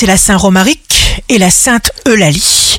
c'est la Saint Romaric et la Sainte Eulalie.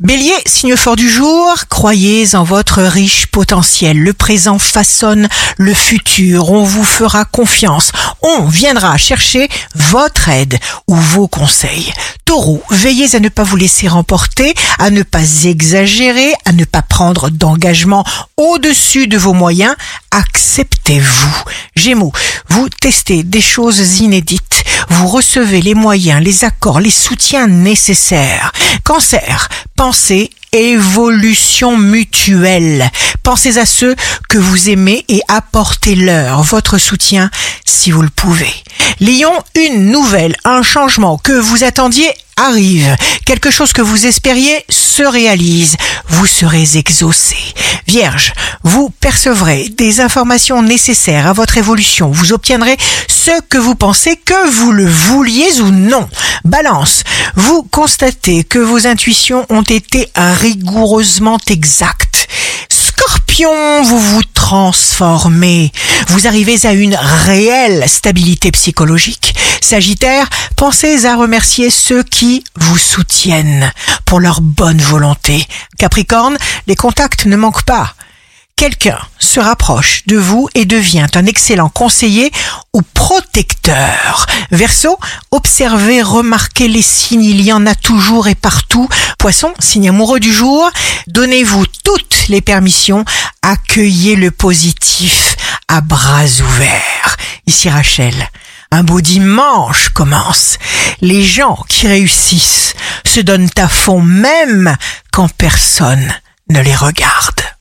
Bélier, signe fort du jour, croyez en votre riche potentiel. Le présent façonne le futur. On vous fera confiance. On viendra chercher votre aide ou vos conseils. Taureau, veillez à ne pas vous laisser remporter, à ne pas exagérer, à ne pas prendre d'engagement au-dessus de vos moyens. Acceptez-vous. Gémeaux, vous testez des choses inédites. Vous recevez les moyens, les accords, les soutiens nécessaires. Cancer, pensez évolution mutuelle. Pensez à ceux que vous aimez et apportez-leur votre soutien si vous le pouvez. Lion, une nouvelle, un changement que vous attendiez arrive. Quelque chose que vous espériez se réalise. Vous serez exaucé. Vierge, vous percevrez des informations nécessaires à votre évolution. Vous obtiendrez ce que vous pensez que vous le vouliez ou non. Balance, vous constatez que vos intuitions ont été rigoureusement exactes. Scorpion, vous vous transformez. Vous arrivez à une réelle stabilité psychologique. Sagittaire, pensez à remercier ceux qui vous soutiennent pour leur bonne volonté. Capricorne, les contacts ne manquent pas. Quelqu'un se rapproche de vous et devient un excellent conseiller ou protecteur. Verseau, observez, remarquez les signes, il y en a toujours et partout. Poisson, signe amoureux du jour, donnez-vous toutes les permissions, accueillez le positif à bras ouverts. Ici Rachel. Un beau dimanche commence. Les gens qui réussissent se donnent à fond même quand personne ne les regarde.